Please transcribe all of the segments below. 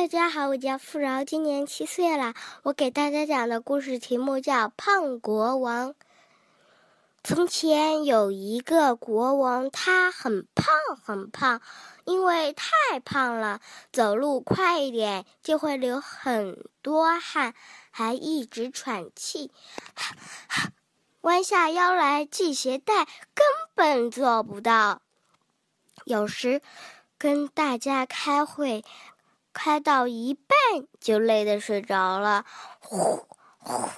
大家好，我叫富饶，今年七岁了。我给大家讲的故事题目叫《胖国王》。从前有一个国王，他很胖很胖，因为太胖了，走路快一点就会流很多汗，还一直喘气，弯下腰来系鞋带根本做不到。有时跟大家开会。开到一半就累得睡着了，呼呼。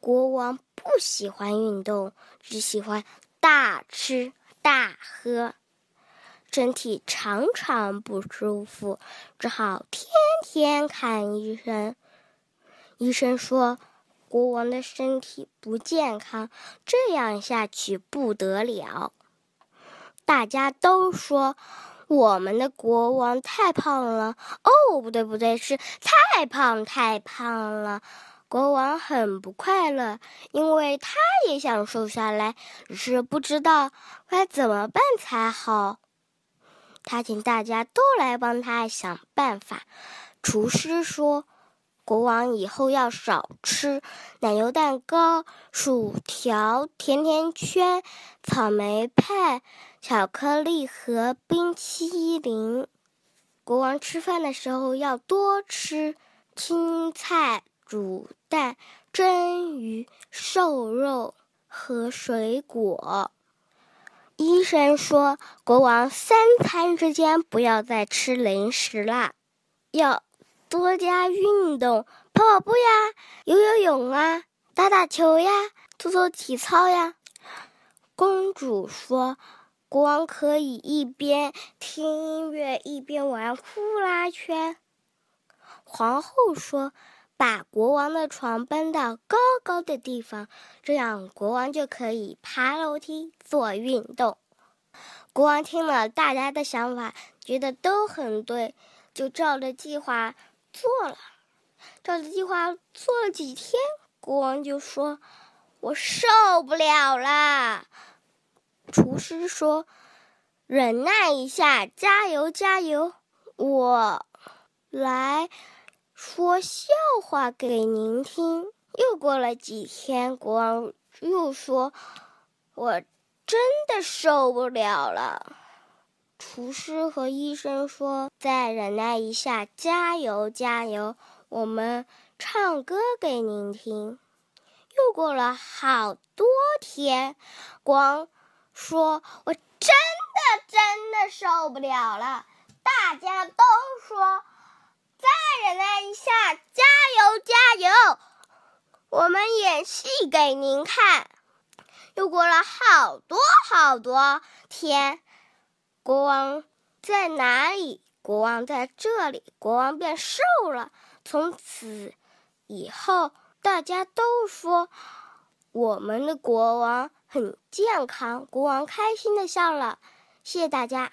国王不喜欢运动，只喜欢大吃大喝，身体常常不舒服，只好天天看医生。医生说，国王的身体不健康，这样下去不得了。大家都说。我们的国王太胖了哦，不对不对，是太胖太胖了。国王很不快乐，因为他也想瘦下来，只是不知道该怎么办才好。他请大家都来帮他想办法。厨师说：“国王以后要少吃奶油蛋糕、薯条、甜甜圈、草莓派。”巧克力和冰淇淋。国王吃饭的时候要多吃青菜、煮蛋、蒸鱼、瘦肉和水果。医生说，国王三餐之间不要再吃零食啦，要多加运动，跑跑步呀，游游泳啊，打打球呀，做做体操呀。公主说。国王可以一边听音乐一边玩呼啦圈。皇后说：“把国王的床搬到高高的地方，这样国王就可以爬楼梯做运动。”国王听了大家的想法，觉得都很对，就照着计划做了。照着计划做了几天，国王就说：“我受不了了。”厨师说：“忍耐一下，加油，加油！我来说笑话给您听。”又过了几天，国王又说：“我真的受不了了。”厨师和医生说：“再忍耐一下，加油，加油！我们唱歌给您听。”又过了好多天，光。说：“我真的真的受不了了！大家都说，再忍耐一下，加油加油！我们演戏给您看。”又过了好多好多天，国王在哪里？国王在这里，国王变瘦了。从此以后，大家都说我们的国王。很健康，国王开心的笑了。谢谢大家。